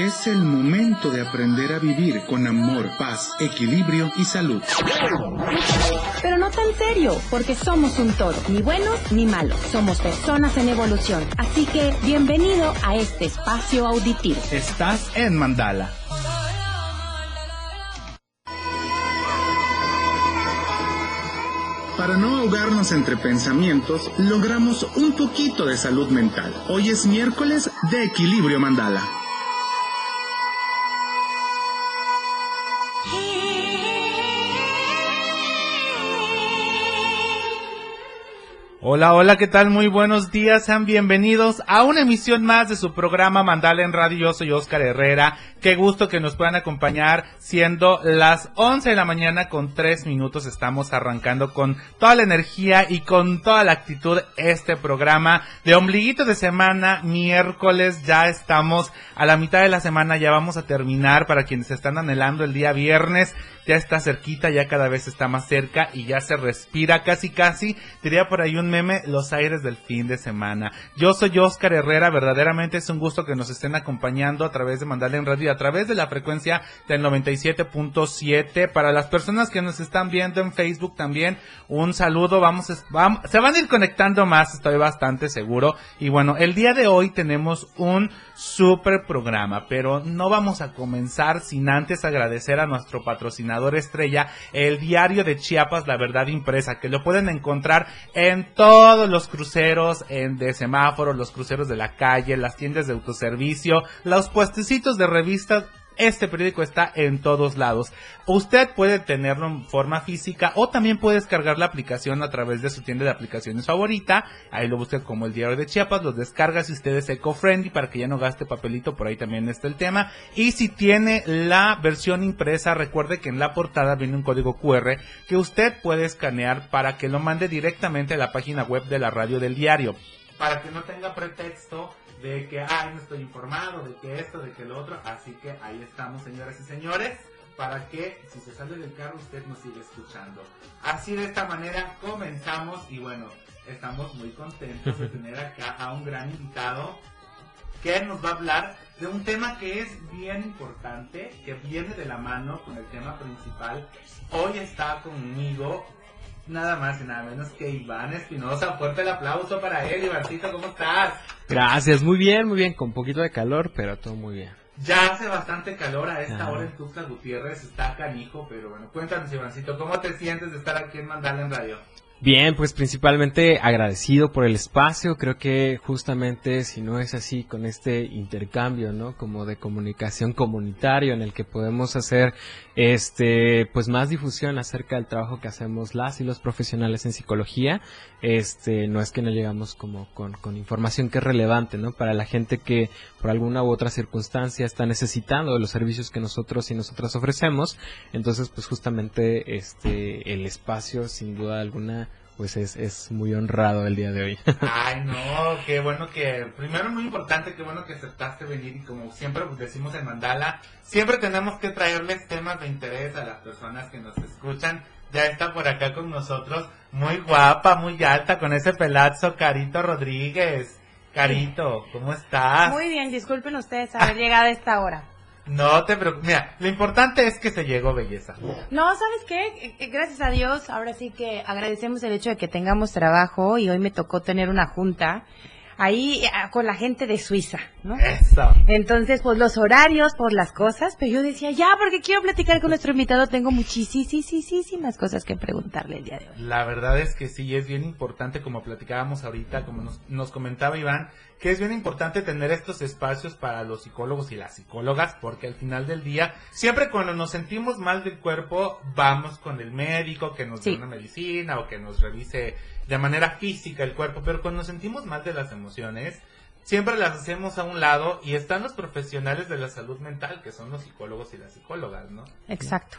Es el momento de aprender a vivir con amor, paz, equilibrio y salud. Pero no tan serio, porque somos un todo, ni buenos ni malos. Somos personas en evolución. Así que bienvenido a este espacio auditivo. Estás en Mandala. Para no ahogarnos entre pensamientos, logramos un poquito de salud mental. Hoy es miércoles de Equilibrio Mandala. Hola, hola, ¿qué tal? Muy buenos días, sean bienvenidos a una emisión más de su programa Mandala en Radio. Yo soy Oscar Herrera. Qué gusto que nos puedan acompañar siendo las 11 de la mañana con 3 minutos. Estamos arrancando con toda la energía y con toda la actitud este programa de ombliguito de semana, miércoles. Ya estamos a la mitad de la semana, ya vamos a terminar para quienes están anhelando el día viernes ya está cerquita, ya cada vez está más cerca y ya se respira casi casi, diría por ahí un meme, los aires del fin de semana. Yo soy Oscar Herrera, verdaderamente es un gusto que nos estén acompañando a través de Mandarle en Radio, a través de la frecuencia del 97.7. Para las personas que nos están viendo en Facebook también, un saludo, vamos, vamos, se van a ir conectando más, estoy bastante seguro. Y bueno, el día de hoy tenemos un super programa, pero no vamos a comenzar sin antes agradecer a nuestro patrocinador estrella, el diario de Chiapas, La Verdad Impresa, que lo pueden encontrar en todos los cruceros en, de semáforos, los cruceros de la calle, las tiendas de autoservicio, los puestecitos de revistas este periódico está en todos lados. Usted puede tenerlo en forma física o también puede descargar la aplicación a través de su tienda de aplicaciones favorita. Ahí lo busca como el diario de Chiapas, lo descarga si usted es eco-friendly para que ya no gaste papelito, por ahí también está el tema. Y si tiene la versión impresa, recuerde que en la portada viene un código QR que usted puede escanear para que lo mande directamente a la página web de la radio del diario. Para que no tenga pretexto de que, ay, no estoy informado, de que esto, de que lo otro. Así que ahí estamos, señoras y señores, para que si se sale del carro usted nos siga escuchando. Así de esta manera comenzamos y bueno, estamos muy contentos de tener acá a un gran invitado que nos va a hablar de un tema que es bien importante, que viene de la mano con el tema principal. Hoy está conmigo nada más y nada menos que Iván Espinosa. Fuerte el aplauso para él, Ivancito, ¿cómo estás? Gracias, muy bien, muy bien, con un poquito de calor, pero todo muy bien. Ya hace bastante calor a esta hora en Tuxtla Gutiérrez, está canijo, pero bueno, cuéntanos Ivancito, ¿cómo te sientes de estar aquí en Mandala en Radio? Bien, pues principalmente agradecido por el espacio. Creo que justamente si no es así con este intercambio, ¿no? Como de comunicación comunitario en el que podemos hacer este pues más difusión acerca del trabajo que hacemos las y los profesionales en psicología. Este, no es que no llegamos como con, con información que es relevante, ¿no? Para la gente que por alguna u otra circunstancia está necesitando de los servicios que nosotros y nosotras ofrecemos. Entonces, pues justamente este el espacio sin duda alguna pues es, es muy honrado el día de hoy. Ay, no, qué bueno que, primero muy importante, qué bueno que aceptaste venir y como siempre decimos en Mandala, siempre tenemos que traerles temas de interés a las personas que nos escuchan. Ya está por acá con nosotros, muy guapa, muy alta, con ese pelazo, Carito Rodríguez. Carito, ¿cómo estás? Muy bien, disculpen ustedes haber llegado a esta hora. No te preocupes. Mira, lo importante es que se llegó belleza. No, ¿sabes qué? Eh, Gracias a Dios, ahora sí que agradecemos el hecho de que tengamos trabajo y hoy me tocó tener una junta ahí eh, con la gente de Suiza, ¿no? Eso. Entonces, pues los horarios, por las cosas, pero yo decía, ya, porque quiero platicar con nuestro invitado, tengo muchísimas cosas que preguntarle el día de hoy. La verdad es que sí, es bien importante, como platicábamos ahorita, como nos, nos comentaba Iván, que es bien importante tener estos espacios para los psicólogos y las psicólogas, porque al final del día, siempre cuando nos sentimos mal del cuerpo, vamos con el médico que nos Sí. dé una medicina o que nos revise de manera física el cuerpo, pero cuando nos sentimos mal de las emociones, siempre las hacemos a un lado y están los profesionales de la salud mental, que son los psicólogos y las psicólogas, ¿no? Exacto.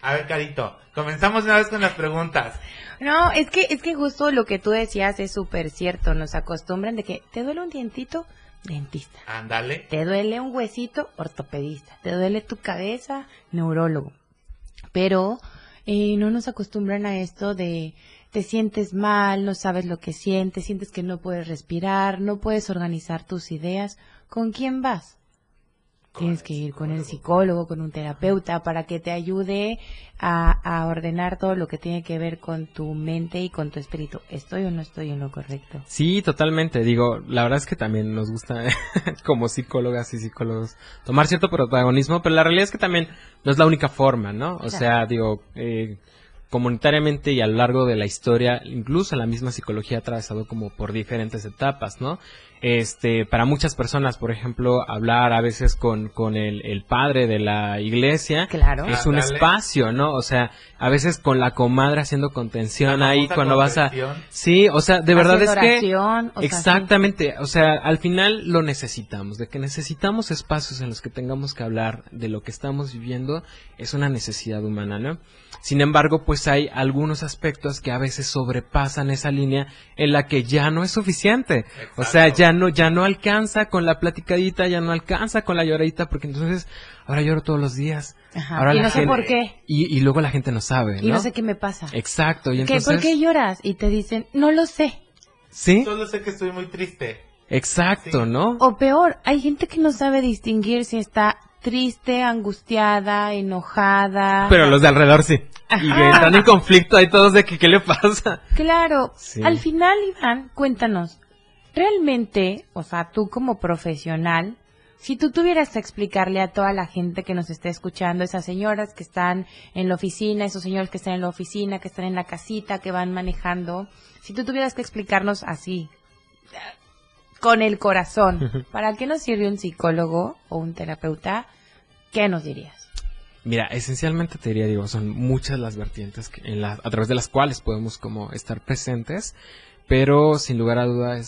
A ver, Carito, comenzamos una vez con las preguntas. No, es que, es que justo lo que tú decías es súper cierto, nos acostumbran de que te duele un dientito, dentista. Ándale. Te duele un huesito, ortopedista. Te duele tu cabeza, neurólogo. Pero eh, no nos acostumbran a esto de te sientes mal, no sabes lo que sientes, sientes que no puedes respirar, no puedes organizar tus ideas. ¿Con quién vas? Tienes que ir con el psicólogo, con un terapeuta, para que te ayude a, a, ordenar todo lo que tiene que ver con tu mente y con tu espíritu. ¿Estoy o no estoy en lo correcto? Sí, totalmente. Digo, la verdad es que también nos gusta, como psicólogas y psicólogos, tomar cierto protagonismo, pero la realidad es que también no es la única forma, ¿no? O claro. sea, digo, eh, comunitariamente y a lo largo de la historia, incluso la misma psicología ha atravesado como por diferentes etapas, ¿no? Este, para muchas personas, por ejemplo, hablar a veces con, con el, el padre de la iglesia claro. es un Ándale. espacio, ¿no? O sea, a veces con la comadre haciendo contención La ahí cuando vas a... Sí, o sea, de verdad es que... sea, Exactamente, o sea, al final lo necesitamos, de que necesitamos espacios en los que tengamos que hablar de lo que estamos viviendo, es una necesidad humana, ¿no? Sin embargo, pues hay algunos aspectos que a veces sobrepasan esa línea en la que ya no es suficiente. O sea, Exacto. Ya no, ya no alcanza con la platicadita, ya no alcanza con la lloradita, porque entonces ahora lloro todos los días. Ajá. Ahora y no sé gente- por qué. Y, y luego la gente no sabe, ¿no? Y no sé qué me pasa. Exacto, y ¿Qué? entonces... ¿Por qué lloras? Y te dicen, no lo sé. Sí, Solo sé que estoy muy triste. exacto, Sí. ¿no? O peor, hay gente que no sabe distinguir si está triste, angustiada, enojada. Pero los de alrededor sí. Y que están en conflicto ahí todos de que qué le pasa. Claro, Sí. al final, Iván, cuéntanos, realmente, o sea, tú como profesional, si tú tuvieras que explicarle a toda la gente que nos esté escuchando, esas señoras que están en la oficina, esos señores que están en la oficina, que están en la casita, que van manejando, si tú tuvieras que explicarnos así, con el corazón, ¿para qué nos sirve un psicólogo o un terapeuta? ¿Qué nos dirías? Mira, esencialmente te diría, digo, son muchas las vertientes que- en la- a través de las cuales podemos como estar presentes, pero sin lugar a duda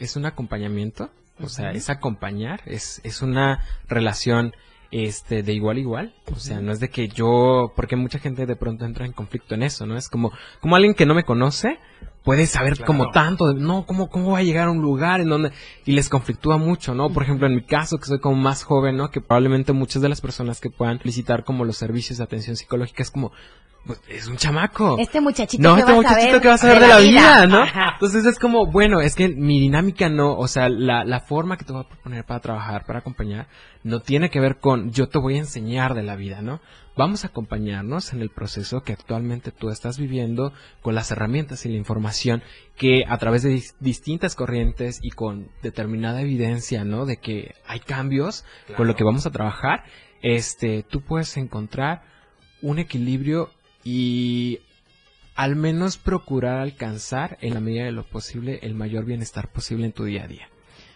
es, un acompañamiento, o sea, es acompañar, es, es una relación este de igual a igual, o sea, no es de que yo, porque mucha gente de pronto entra en conflicto en eso, ¿no? Es como, como alguien que no me conoce, puede saber Claro. como tanto, de, no, ¿cómo, ¿cómo va a llegar a un lugar en donde, y les conflictúa mucho, ¿no? Por ejemplo, en mi caso, que soy como más joven, ¿no? Que probablemente muchas de las personas que puedan visitar como los servicios de atención psicológica es como, pues, es un chamaco. Este muchachito No, que este va a muchachito saber que va a saber de la vida, ¿no? Ajá. Entonces es como, bueno, es que mi dinámica no, o sea, la, la forma que te voy a proponer para trabajar, para acompañar, no tiene que ver con yo te voy a enseñar de la vida, ¿no? Vamos a acompañarnos en el proceso que actualmente tú estás viviendo con las herramientas y la información que a través de dis- distintas corrientes y con determinada evidencia, ¿no? De que hay cambios con lo que vamos a trabajar, este, tú puedes encontrar un equilibrio y al menos procurar alcanzar en la medida de lo posible el mayor bienestar posible en tu día a día,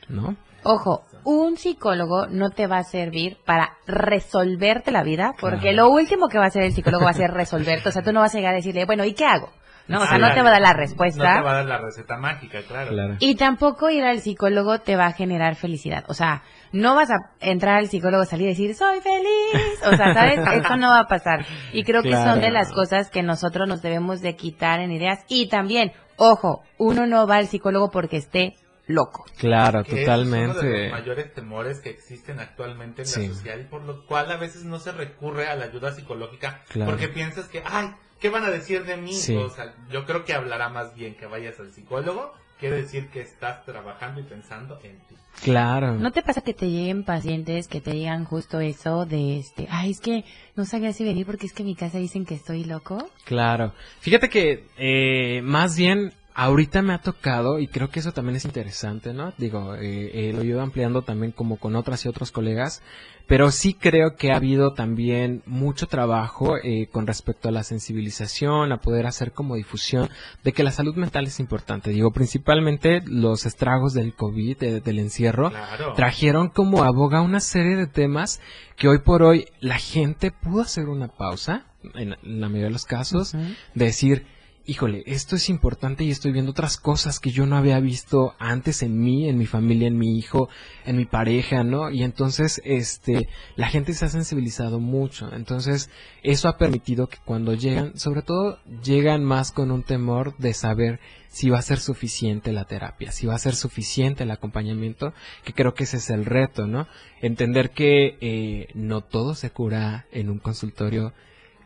¿no? Ojo, un psicólogo no te va a servir para resolverte la vida, porque Claro. lo último que va a hacer el psicólogo va a ser resolverte. O sea, tú no vas a llegar a decirle, bueno, ¿y qué hago? No, o sea, no te va a dar la No te respuesta. va a dar la receta mágica, claro. Claro. Y tampoco ir al psicólogo te va a generar felicidad. O sea, no vas a entrar al psicólogo, salir y decir, soy feliz. O sea, ¿sabes? Eso no va a pasar. Y creo que son de las cosas que nosotros nos debemos de quitar en ideas. Y también, ojo, uno no va al psicólogo porque esté loco. Claro, Que ese Es uno de totalmente. los mayores temores que existen actualmente en Sí. la sociedad y por lo cual a veces no se recurre a la ayuda psicológica Claro. porque piensas que, ay, ¿qué van a decir de mí? Sí. O sea, yo creo que hablará más bien que vayas al psicólogo, quiere decir que estás trabajando y pensando en ti. Claro. ¿No te pasa que te lleguen pacientes que te digan justo eso de este, ay, es que no sabía si venir porque es que en mi casa dicen que estoy loco? Claro. Fíjate que eh, más bien ahorita me ha tocado y creo que eso también es interesante, ¿no? Digo, eh, eh, lo he ido ampliando también como con otras y otros colegas, pero sí creo que ha habido también mucho trabajo eh, con respecto a la sensibilización, a poder hacer como difusión de que la salud mental es importante. Digo, principalmente los estragos del COVID, de- del encierro, Claro. trajeron como aboga una serie de temas que hoy por hoy la gente pudo hacer una pausa, en, en la mayoría de los casos, decir, híjole, esto es importante y estoy viendo otras cosas que yo no había visto antes en mí, en mi familia, en mi hijo, en mi pareja, ¿no? Y entonces, este, la gente se ha sensibilizado mucho. Entonces, eso ha permitido que cuando llegan, sobre todo, llegan más con un temor de saber si va a ser suficiente la terapia, si va a ser suficiente el acompañamiento, que creo que ese es el reto, ¿no? Entender que eh, no todo se cura en un consultorio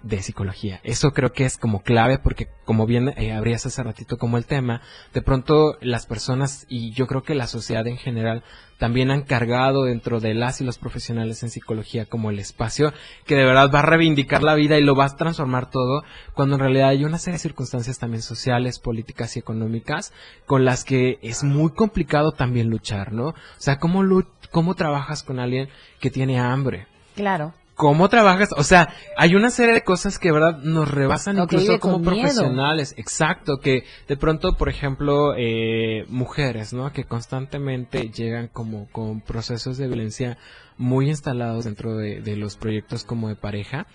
de psicología. Eso creo que es como clave porque como bien eh, abrías hace ratito como el tema, de pronto las personas y yo creo que la sociedad en general también han cargado dentro de las y los profesionales en psicología como el espacio que de verdad va a reivindicar la vida y lo va a transformar todo, cuando en realidad hay una serie de circunstancias también sociales, políticas y económicas con las que es muy complicado también luchar, ¿no? O sea, ¿cómo, cómo trabajas con alguien que tiene hambre? Claro cómo trabajas, o sea, hay una serie de cosas que, verdad, nos rebasan incluso como profesionales, exacto, que de pronto, por ejemplo, eh, mujeres, ¿no? Que constantemente llegan como con procesos de violencia muy instalados dentro de, de los proyectos como de pareja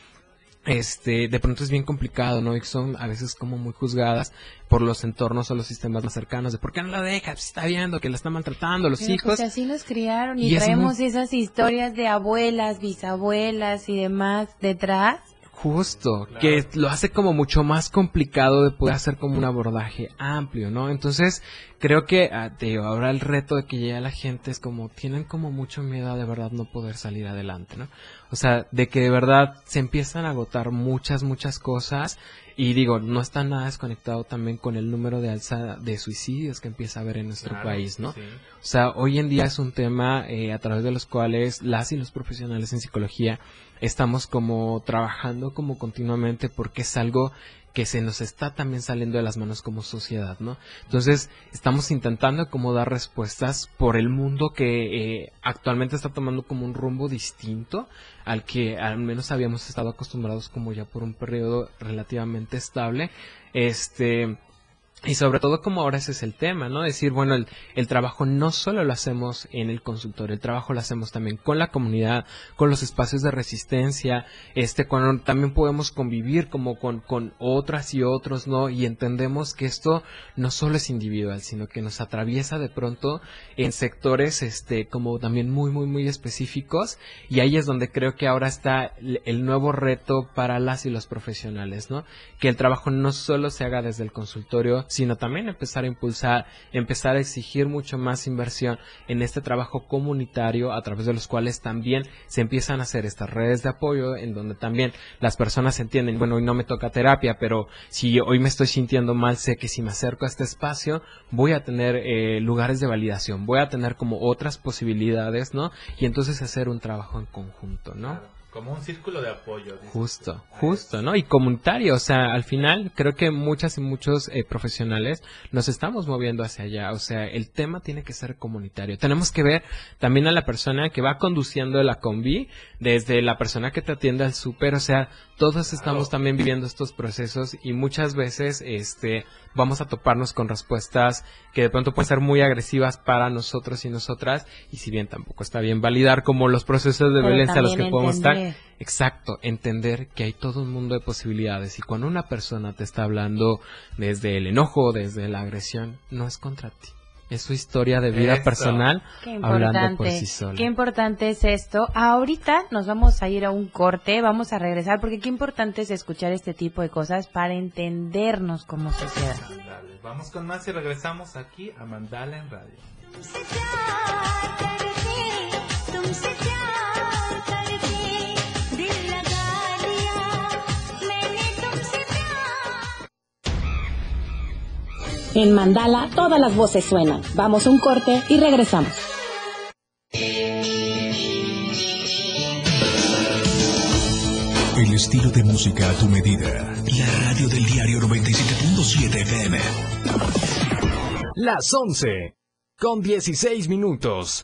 este, de pronto es bien complicado, ¿no? Y son a veces como muy juzgadas por los entornos o los sistemas más cercanos de por qué no la deja, pues está viendo que la está maltratando los hijos. Pues así nos criaron y, traemos esas historias de abuelas, bisabuelas y demás detrás. Justo, que lo hace como mucho más complicado de poder hacer como un abordaje amplio, ¿no? Entonces, creo que ah, ahora el reto de que llegue la gente es como, tienen como mucho miedo a de verdad no poder salir adelante, ¿no? O sea, de que de verdad se empiezan a agotar muchas, muchas cosas. Y digo, no está nada desconectado también con el número de alza de suicidios que empieza a haber en nuestro país, ¿no? O sea, hoy en día es un tema eh, a través de los cuales las y los profesionales en psicología estamos como trabajando como continuamente porque es algo que se nos está también saliendo de las manos como sociedad, ¿no? Entonces, estamos intentando como dar respuestas por el mundo que eh, actualmente está tomando como un rumbo distinto al que al menos habíamos estado acostumbrados como ya por un periodo relativamente estable. Este, y sobre todo como ahora ese es el tema, ¿no? Decir, bueno, el, el, trabajo no solo lo hacemos en el consultorio, el trabajo lo hacemos también con la comunidad, con los espacios de resistencia, este, cuando también podemos convivir como con, con otras y otros, ¿no? Y entendemos que esto no solo es individual, sino que nos atraviesa de pronto en sectores, este, como también muy, muy, muy específicos. Y ahí es donde creo que ahora está el nuevo reto para las y los profesionales, ¿no? Que el trabajo no solo se haga desde el consultorio, sino también empezar a impulsar, empezar a exigir mucho más inversión en este trabajo comunitario a través de los cuales también se empiezan a hacer estas redes de apoyo en donde también las personas entienden, bueno, hoy no me toca terapia, pero si hoy me estoy sintiendo mal, sé que si me acerco a este espacio voy a tener eh, lugares de validación, voy a tener como otras posibilidades, ¿no? Y entonces hacer un trabajo en conjunto, ¿no? Como un círculo de apoyo. Justo, justo, ¿no? Y comunitario, o sea, al final creo que muchas y muchos eh, profesionales nos estamos moviendo hacia allá, o sea, el tema tiene que ser comunitario. Tenemos que ver también a la persona que va conduciendo la combi, desde la persona que te atiende al súper, o sea, todos estamos también viviendo estos procesos y muchas veces, este, vamos a toparnos con respuestas que de pronto pueden ser muy agresivas para nosotros y nosotras, y si bien tampoco está bien validar como los procesos de violencia a los que podemos estar, exacto, entender que hay todo un mundo de posibilidades y cuando una persona te está hablando desde el enojo, desde la agresión, no es contra ti es su historia de vida personal hablando por sí sola. Qué importante es esto. Ahorita nos vamos a ir a un corte, vamos a regresar porque qué importante es escuchar este tipo de cosas para entendernos como sociedad. vamos con más y regresamos aquí a Mandala en Radio. En Mandala todas las voces suenan. Vamos a un corte y regresamos. El estilo de música a tu medida. La radio del diario 97.7 FM. Las 11. Con 16 minutos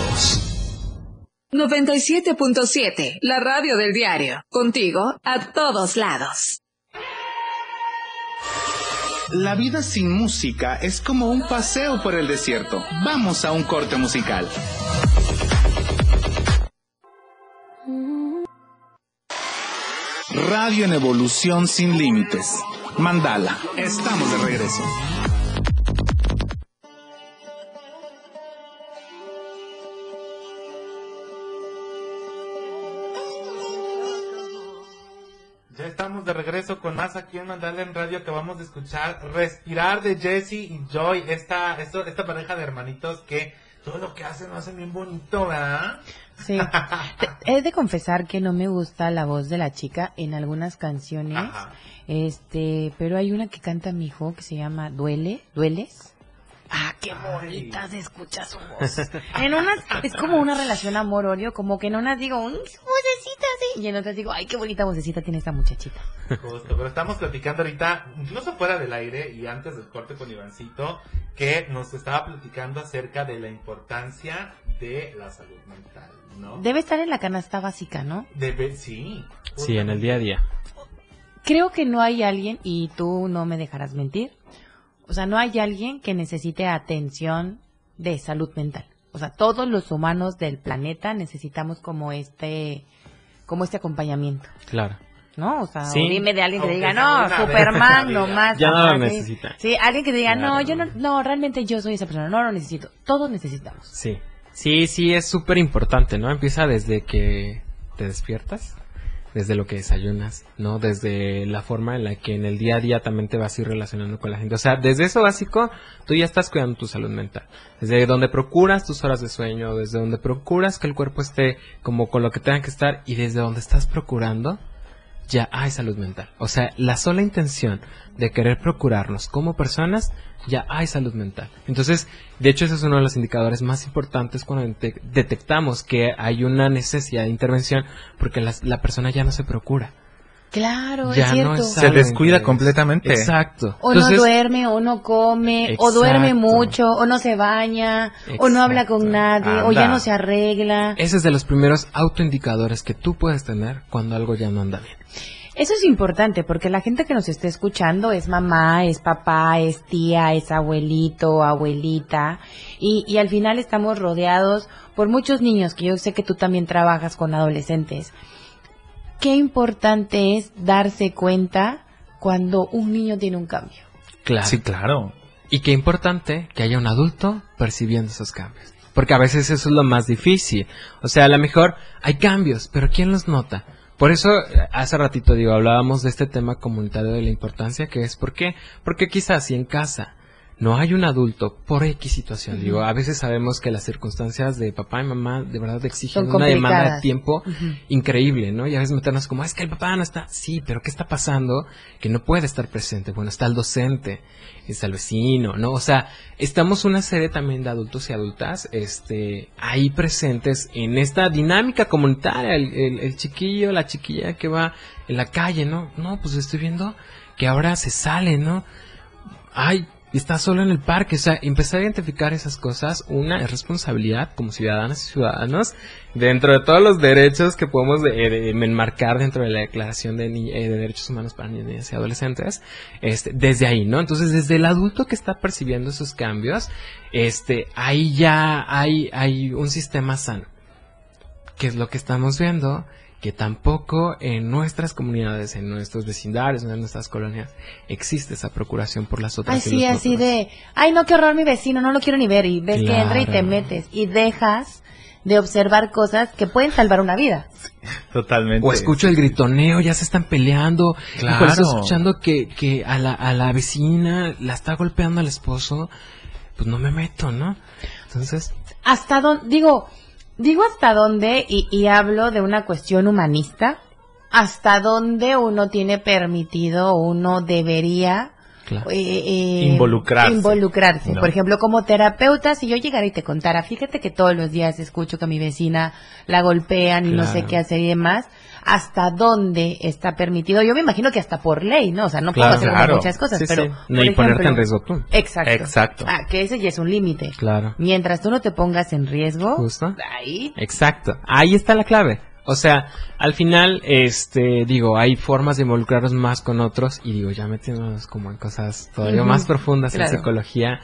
97.7, la radio del diario. Contigo a todos lados. La vida sin música es como un paseo por el desierto. Vamos a un corte musical. Radio en evolución sin límites. Mandala, estamos de regreso. De regreso con más aquí en Mandala en Radio. Acabamos de escuchar Respirar de Jesse y Joy, esta, esto, esta pareja de hermanitos que todo lo que hacen lo hacen bien bonito, ¿verdad? Sí. He de confesar que no me gusta la voz de la chica en algunas canciones. Ajá. Este, pero hay una que canta mi hijo que se llama Duele, ¿Dueles? Ah, qué bonita se escucha su voz. En unas es como una relación amor-odio, como que en unas digo, "Mm, qué vocecita así, y en otras digo, ay, qué bonita vocecita tiene esta muchachita. Justo, pero estamos platicando ahorita, incluso fuera del aire y antes del corte con Ivancito, que nos estaba platicando acerca de la importancia de la salud mental, ¿no? Debe estar en la canasta básica, ¿no? Debe, sí. Sí, en el día a día. Creo que no hay alguien, y tú no me dejarás mentir, o sea, no hay alguien que necesite atención de salud mental. O sea, todos los humanos del planeta necesitamos como este, como este acompañamiento, Claro. ¿no? O sea, Sí. o dime de alguien que diga, no, Superman, la vida". nomás. Ya no lo necesita. Sí, alguien que diga, no, yo no, no, realmente yo soy esa persona, no lo necesito. Todos necesitamos. Sí. Sí, sí, es súper importante, ¿no? Empieza desde que te despiertas, desde lo que desayunas, ¿no? Desde la forma en la que en el día a día también te vas a ir relacionando con la gente. O sea, desde eso básico, tú ya estás cuidando tu salud mental. Desde donde procuras tus horas de sueño, desde donde procuras que el cuerpo esté como con lo que tenga que estar y desde donde estás procurando, ya hay salud mental. O sea, la sola intención de querer procurarnos como personas, ya hay salud mental. Entonces, de hecho, ese es uno de los indicadores más importantes cuando dete- detectamos que hay una necesidad de intervención porque las- la, persona ya no se procura. Claro, Ya es no cierto. es Se descuida completamente. Exacto. O Entonces, no duerme, o no come, o duerme mucho, o no se baña, o no habla con nadie, o ya no se arregla. ese es de los primeros autoindicadores que tú puedes tener cuando algo ya no anda bien. Eso es importante porque la gente que nos esté escuchando es mamá, es papá, es tía, es abuelito, abuelita y, y al final estamos rodeados por muchos niños que yo sé que tú también trabajas con adolescentes. Qué importante es darse cuenta cuando un niño tiene un cambio. Claro. Sí, claro. Y qué importante que haya un adulto percibiendo esos cambios. Porque a veces eso es lo más difícil. O sea, a lo mejor hay cambios, pero ¿quién los nota? Por eso, eh, hace ratito digo, hablábamos de este tema comunitario de la importancia que es, ¿por qué? Porque quizás si en casa no hay un adulto por X situación, digo, a veces sabemos que las circunstancias de papá y mamá de verdad exigen una demanda de tiempo increíble, ¿no? Y a veces meternos como, es que el papá no está, sí, pero ¿qué está pasando? Que no puede estar presente. Bueno, está el docente, está el vecino, ¿no? O sea, estamos una serie también de adultos y adultas, este, ahí presentes en esta dinámica comunitaria, el, el- el chiquillo, la chiquilla que va en la calle, ¿no? No, pues estoy viendo que ahora se sale, ¿no? Ay, está solo en el parque. O sea, empezar a identificar esas cosas, una es responsabilidad como ciudadanas y ciudadanos, dentro de todos los derechos que podemos de- de- enmarcar dentro de la Declaración eh, de Derechos Humanos para Niñas y Adolescentes, este, desde ahí, ¿no? Entonces, desde el adulto que está percibiendo esos cambios, este, ahí ya hay, hay un sistema sano. Que es lo que estamos viendo, que tampoco en nuestras comunidades, en nuestros vecindarios, en nuestras colonias, existe esa procuración por las otras. y Así, los así de, ay, no, qué horror mi vecino, no lo quiero ni ver. Y ves que entra y te metes y dejas de observar cosas que pueden salvar una vida. Totalmente. O escucho el gritoneo, ya se están peleando. Claro. Claro. estoy escuchando que, que a, la, a la vecina la está golpeando al esposo. Pues no me meto, ¿no? Entonces, Hasta dónde, digo, digo hasta dónde y, y hablo de una cuestión humanista, hasta dónde uno tiene permitido, uno debería claro. eh, eh, Involucrarse, involucrarse. ¿no? Por ejemplo, como terapeuta, si yo llegara y te contara, fíjate que todos los días escucho que a mi vecina la golpean y no sé qué hacer y demás, hasta dónde está permitido. Yo me imagino que hasta por ley, ¿no? O sea, no puedo hacer muchas cosas, Sí, pero sí. por No, ponerte en riesgo tú. Exacto. Exacto. Ah, que ese ya es un límite. Claro. Mientras tú no te pongas en riesgo, Justo. ahí Exacto. Ahí está la clave. O sea, al final, este, digo, hay formas de involucrarnos más con otros y digo, ya metiéndonos como en cosas todavía más profundas claro. en psicología,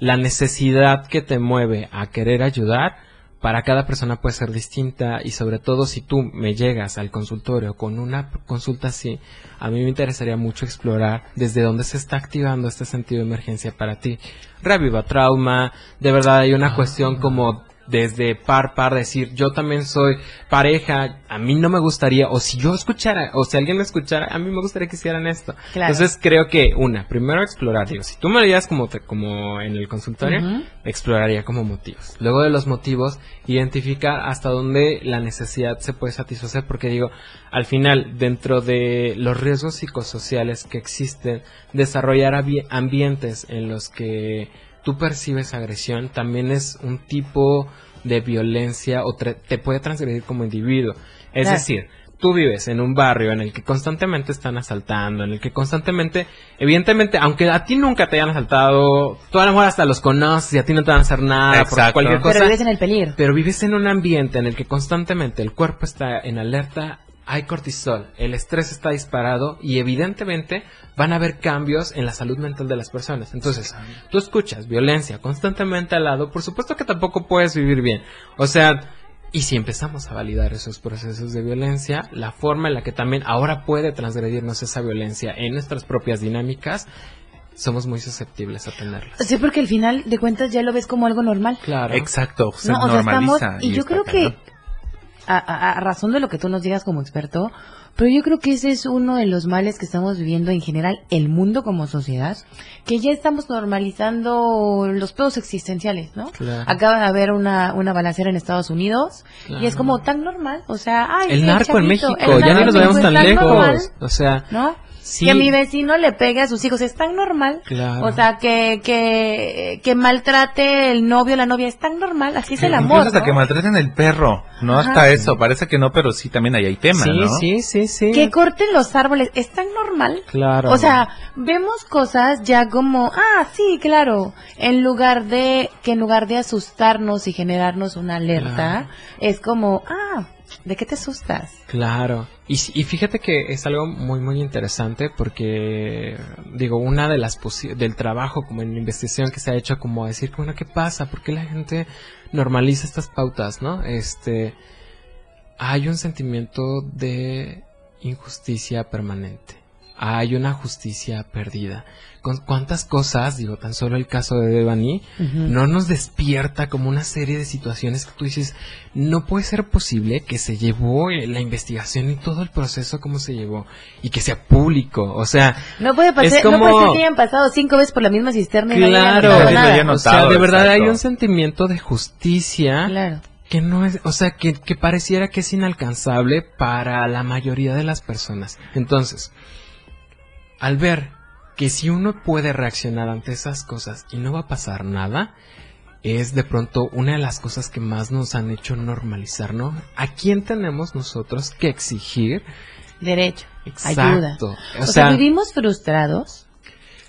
la necesidad que te mueve a querer ayudar para cada persona puede ser distinta y sobre todo si tú me llegas al consultorio con una consulta así, a mí me interesaría mucho explorar desde dónde se está activando este sentido de emergencia para ti. Reviva trauma, de verdad hay una cuestión como desde par par decir yo también soy pareja a mí no me gustaría o si yo escuchara o si alguien me escuchara a mí me gustaría que hicieran esto Claro. entonces creo que una primero explorar digo si tú me lo digas como te- como en el consultorio exploraría como motivos. Luego de los motivos identificar hasta dónde la necesidad se puede satisfacer porque digo al final dentro de los riesgos psicosociales que existen desarrollar ambi- ambientes en los que tú percibes agresión también es un tipo de violencia o te puede transgredir como individuo. Es Claro. decir, tú vives en un barrio en el que constantemente están asaltando, en el que constantemente, evidentemente, aunque a ti nunca te hayan asaltado, tú a lo mejor hasta los conoces y a ti no te van a hacer nada por cualquier cosa. Pero vives en el peligro. Pero vives en un ambiente en el que constantemente el cuerpo está en alerta, hay cortisol, el estrés está disparado y evidentemente van a haber cambios en la salud mental de las personas. Entonces, tú escuchas violencia constantemente al lado, por supuesto que tampoco puedes vivir bien. O sea, y si empezamos a validar esos procesos de violencia, la forma en la que también ahora puede transgredirnos esa violencia en nuestras propias dinámicas, somos muy susceptibles a tenerlas. Sí, porque al final de cuentas ya lo ves como algo normal. Claro. Exacto, se No, o sea, estamos, normaliza. y yo creo que. A, a- a razón de lo que tú nos digas como experto, pero yo creo que ese es uno de los males que estamos viviendo en general el mundo como sociedad, que ya estamos normalizando los pedos existenciales, ¿no? Claro. Acaba de haber una, una balacera en Estados Unidos y es como tan normal, o sea, ay, el sí, narco en México, el ya no nos vayamos tan normal, lejos. O sea, ¿no? Sí. Que mi vecino le pegue a sus hijos, es tan normal. Claro. O sea, que, que, que maltrate el novio o la novia, es tan normal, así es el Incluso amor. hasta ¿no? que maltraten el perro, no Ajá. hasta eso, parece que no, pero sí también ahí hay tema, sí, ¿no? sí, sí, sí. Que corten los árboles, es tan normal. Claro. O sea, vemos cosas ya como, ah, sí, claro, en lugar de, que en lugar de asustarnos y generarnos una alerta, Claro. es como, ah, ¿de qué te asustas? Claro. Y, fíjate que es algo muy, muy interesante porque, digo, una de las del trabajo como en la investigación que se ha hecho como decir, bueno, ¿qué pasa? ¿Por qué la gente normaliza estas pautas, no? Este, hay un sentimiento de injusticia permanente. Hay una justicia perdida. Con cuántas cosas, digo, tan solo el caso de Devani, no nos despierta como una serie de situaciones que tú dices, no puede ser posible que se llevó la investigación y todo el proceso como se llevó y que sea público, o sea, No puede pasar, Es no puede como- ser que hayan pasado cinco veces por la misma cisterna y no hayan claro, notado lo nada. haya o sea, notado, de verdad hay un sentimiento de justicia Claro. que no es, o sea, que, que pareciera que es inalcanzable para la mayoría de las personas. Entonces, al ver que si uno puede reaccionar ante esas cosas y no va a pasar nada, es de pronto una de las cosas que más nos han hecho normalizar, ¿no? ¿A quién tenemos nosotros que exigir? Derecho, ayuda. O, sea, vivimos frustrados.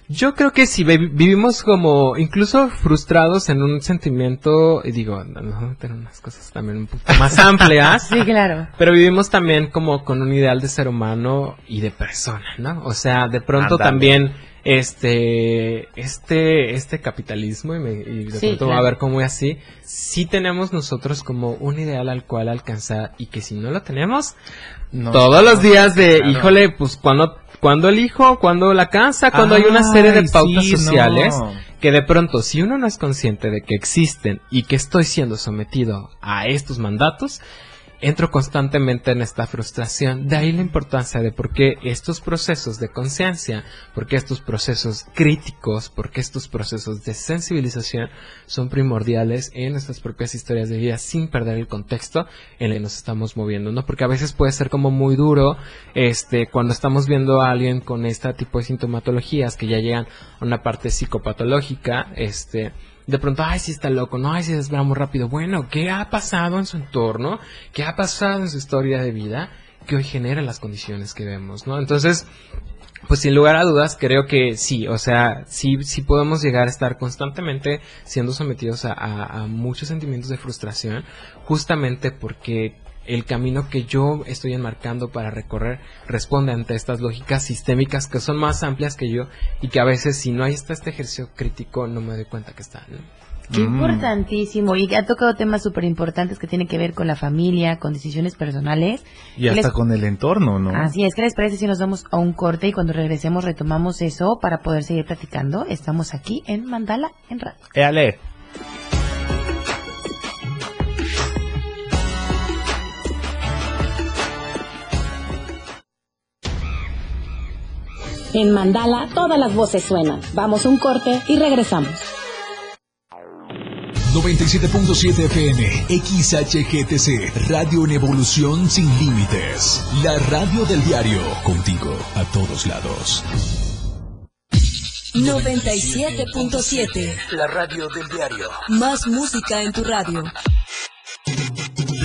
Yo creo que si vi- vivimos como incluso frustrados en un sentimiento, y digo, no, no tener unas cosas también un poco más amplias, Sí, claro. pero vivimos también como con un ideal de ser humano y de persona, ¿no? O sea, de pronto también este este este capitalismo y, me- y de Sí, pronto va a claro. ver como es así, sí tenemos nosotros como un ideal al cual alcanzar y que si no lo tenemos, No, todos los días de, claro. híjole, pues cuando, cuando el hijo, cuando la casa, cuando hay una serie de pautas sí, sociales, no. que de pronto si uno no es consciente de que existen y que estoy siendo sometido a estos mandatos, entro constantemente en esta frustración. De ahí la importancia de por qué estos procesos de conciencia, por qué estos procesos críticos, por qué estos procesos de sensibilización son primordiales en nuestras propias historias de vida sin perder el contexto en el que nos estamos moviendo, ¿no? Porque a veces puede ser como muy duro, este, cuando estamos viendo a alguien con este tipo de sintomatologías que ya llegan a una parte psicopatológica, este, de pronto, ay, sí está loco, no, ay, sí muy rápido. Bueno, ¿qué ha pasado en su entorno? ¿Qué ha pasado en su historia de vida? Que hoy genera las condiciones que vemos, ¿no? Entonces, pues sin lugar a dudas, creo que sí, o sea, sí, sí podemos llegar a estar constantemente siendo sometidos a muchos sentimientos de frustración, justamente porque el camino que yo estoy enmarcando para recorrer responde ante estas lógicas sistémicas que son más amplias que yo y que a veces si no hay está este ejercicio crítico no me doy cuenta que están. ¿no? Qué Mm. importantísimo. Y ha tocado temas súper importantes que tienen que ver con la familia, con decisiones personales. Y ¿Qué hasta les- con el entorno, ¿no? Así es, ¿qué les parece si nos vamos a un corte y cuando regresemos retomamos eso para poder seguir platicando? Estamos aquí en Mandala en Radio. Éale. En Mandala todas las voces suenan. Vamos a un corte y regresamos. 97.7 FM, XHGTC, Radio en Evolución Sin Límites. La radio del diario, contigo a todos lados. 97.7. La radio del diario. Más música en tu radio.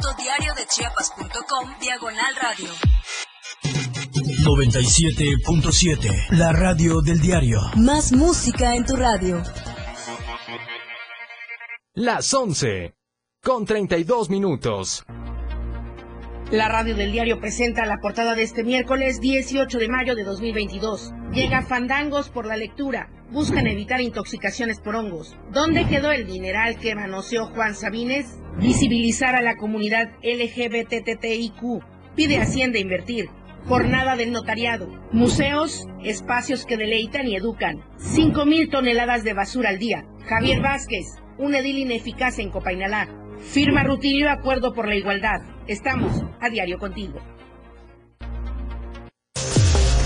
www.diariodechiapas.com Diagonal Radio. 97.7. La radio del diario. Más música en tu radio. Las 11. Con 32 minutos. La radio del diario presenta la portada de este miércoles 18 de mayo de 2022. Llega Fandangos por la lectura. Buscan evitar intoxicaciones por hongos. ¿Dónde quedó el mineral que manoseó Juan Sabines? Visibilizar a la comunidad LGBTTIQ. Pide Hacienda invertir. Jornada del notariado. Museos, espacios que deleitan y educan. 5.000 toneladas de basura al día. Javier Vázquez, un edil ineficaz en Copainalá. Firma Rutilio Acuerdo por la Igualdad. Estamos a diario contigo.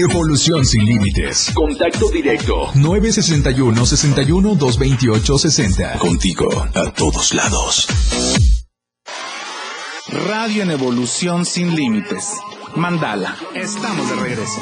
Evolución sin límites. Contacto directo. 961 61 228 60. Contigo a todos lados. Radio en evolución sin límites. Mandala. Estamos de regreso.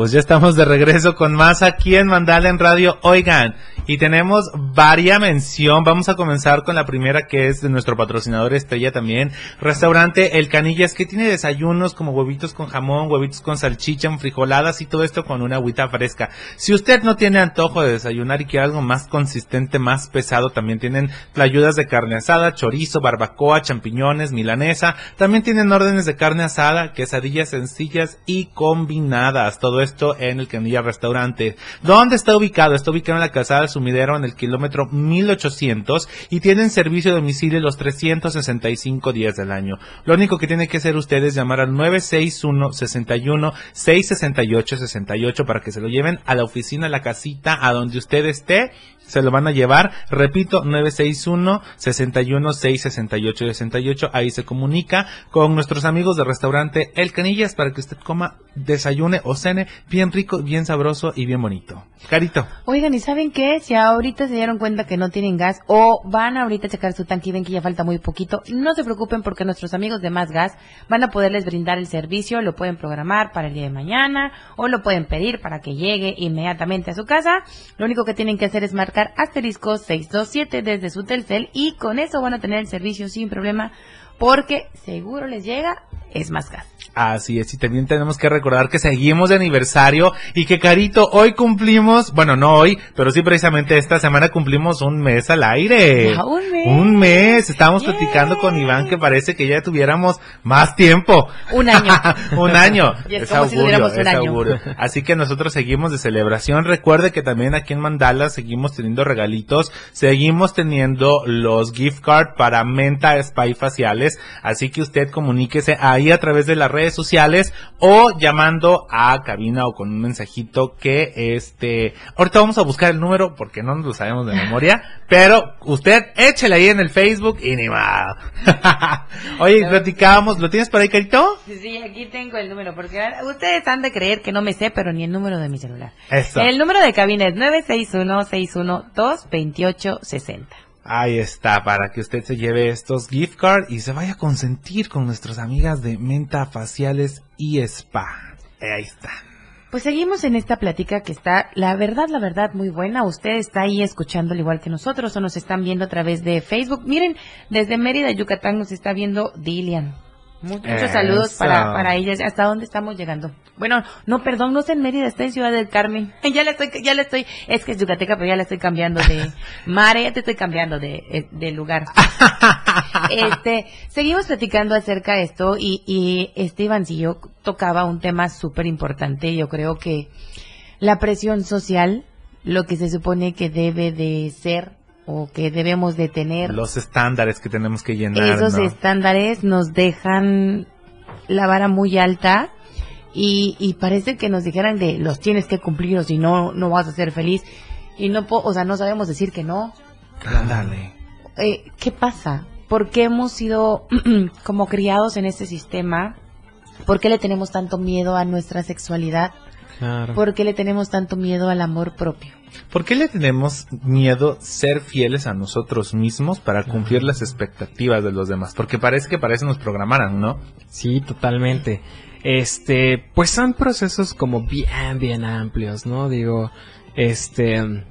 Pues ya estamos de regreso con más aquí en Mandala en Radio. Oigan, y tenemos varia mención. Vamos a comenzar con la primera que es de nuestro patrocinador estrella también. Restaurante El Canillas, que tiene desayunos como huevitos con jamón, huevitos con salchicha, frijoladas y todo esto con una agüita fresca. Si usted no tiene antojo de desayunar y quiere algo más consistente, más pesado, también tienen ayudas de carne asada, chorizo, barbacoa, champiñones, milanesa. También tienen órdenes de carne asada, quesadillas sencillas y combinadas. Todo esto en el Canilla Restaurante. ¿Dónde está ubicado? Está ubicado en la calzada Sumidero en el kilómetro 1800 y tienen servicio de domicilio los 365 días del año. Lo único que tiene que hacer usted es llamar al 961 61 668 68 para que se lo lleven a la oficina, a la casita, a donde usted esté. Se lo van a llevar, repito, 961 61 668 68. Ahí se comunica con nuestros amigos del restaurante El Canillas para que usted coma, desayune o cene bien rico, bien sabroso y bien bonito. Carito. Oigan, ¿y saben qué? Si ahorita se dieron cuenta que no tienen gas o van ahorita a checar su tanque y ven que ya falta muy poquito, no se preocupen porque nuestros amigos de Más Gas van a poderles brindar el servicio, lo pueden programar para el día de mañana o lo pueden pedir para que llegue inmediatamente a su casa. Lo único que tienen que hacer es marcar asterisco 627 desde su Telcel y con eso van a tener el servicio sin problema porque seguro les llega es más gas. Así es, y también tenemos que recordar que seguimos de aniversario y que Carito, hoy cumplimos, bueno, no hoy, pero sí precisamente esta semana cumplimos un mes al aire. Ya, un mes. Un mes, estábamos platicando con Iván que parece que ya tuviéramos más tiempo. Un año. un año. Y es como si tuviéramos un es año. augurio. Así que nosotros seguimos de celebración. Recuerde que también aquí en Mandala seguimos teniendo regalitos, seguimos teniendo los gift card para Menta Spy Faciales. Así que usted comuníquese ahí a través de las redes sociales o llamando a cabina o con un mensajito que este, ahorita vamos a buscar el número porque no nos lo sabemos de memoria, pero usted échele ahí en el Facebook y ni más. Oye, platicábamos, ¿lo tienes por ahí, Carito? Sí, aquí tengo el número, porque ustedes han de creer que no me sé, pero ni el número de mi celular. Eso. El número de cabina es 961-612-2860. Ahí está, para que usted se lleve estos gift cards y se vaya a consentir con nuestras amigas de Menta Faciales y Spa. Eh, Ahí está. Pues seguimos en esta plática que está, la verdad, la verdad, muy buena. Usted está ahí escuchando al igual que nosotros o nos están viendo a través de Facebook. Miren, desde Mérida, Yucatán, nos está viendo Dilian. Mu- Muchos Eso. saludos para, para ellas. ¿Hasta dónde estamos llegando? Bueno, no, perdón, no es en Mérida, está en Ciudad del Carmen. Ya le estoy, ya le estoy, es que es Yucateca, pero ya le estoy cambiando de mare, ya te estoy cambiando de, eh, de lugar. Este, seguimos platicando acerca de esto y, y este Ivancillo tocaba un tema súper importante. Yo creo que la presión social, lo que se supone que debe de ser o que debemos de tener, Los estándares que tenemos que llenar. esos ¿no? estándares nos dejan la vara muy alta y, y parece que nos dijeran de los tienes que cumplir o si no, no vas a ser feliz. Y no, po- o sea, no sabemos decir que no. Ándale. Eh, ¿Qué pasa? ¿Por qué hemos sido como criados en este sistema? ¿Por qué le tenemos tanto miedo a nuestra sexualidad? Claro. ¿Por qué le tenemos tanto miedo al amor propio? ¿Por qué le tenemos miedo ser fieles a nosotros mismos para cumplir las expectativas de los demás? Porque parece que para eso nos programaran, ¿no? Sí, totalmente. Este, pues son procesos como bien, bien amplios, ¿no? Digo, este,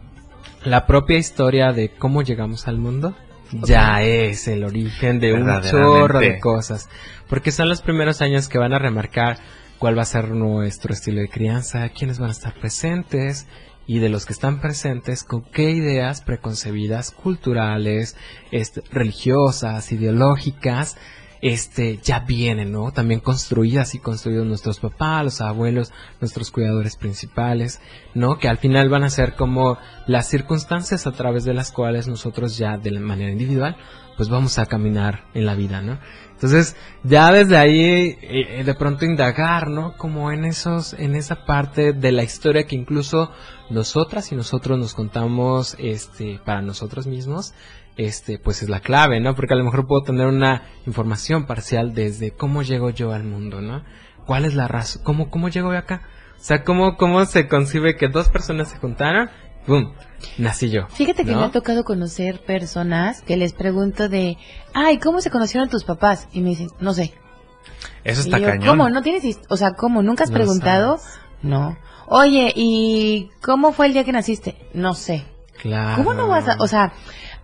la propia historia de cómo llegamos al mundo ya es el origen de un chorro de cosas. Porque son los primeros años que van a remarcar cuál va a ser nuestro estilo de crianza, quiénes van a estar presentes y de los que están presentes, con qué ideas preconcebidas culturales, este, religiosas, ideológicas, este, ya vienen, ¿no? También construidas y construidos nuestros papás, los abuelos, nuestros cuidadores principales, ¿no? Que al final van a ser como las circunstancias a través de las cuales nosotros ya de manera individual, pues vamos a caminar en la vida, ¿no? Entonces, ya desde ahí, eh, de pronto indagar, ¿no? Como en esos, en esa parte de la historia que incluso nosotras y nosotros nos contamos, este, para nosotros mismos, este, pues es la clave, ¿no? Porque a lo mejor puedo tener una información parcial desde cómo llego yo al mundo, ¿no? ¿Cuál es la razón? ¿Cómo, cómo llego yo acá? O sea, ¿cómo, cómo se concibe que dos personas se juntaron? ¡Bum! Nací yo. Fíjate que ¿no? me ha tocado conocer personas que les pregunto de, ay, ¿cómo se conocieron tus papás? Y me dicen, no sé. Eso Y está yo, cañón. ¿Cómo? ¿No tienes, o sea, cómo? ¿Nunca has No preguntado? No. Oye, ¿y cómo fue el día que naciste? No sé. Claro. ¿Cómo no vas a, o sea,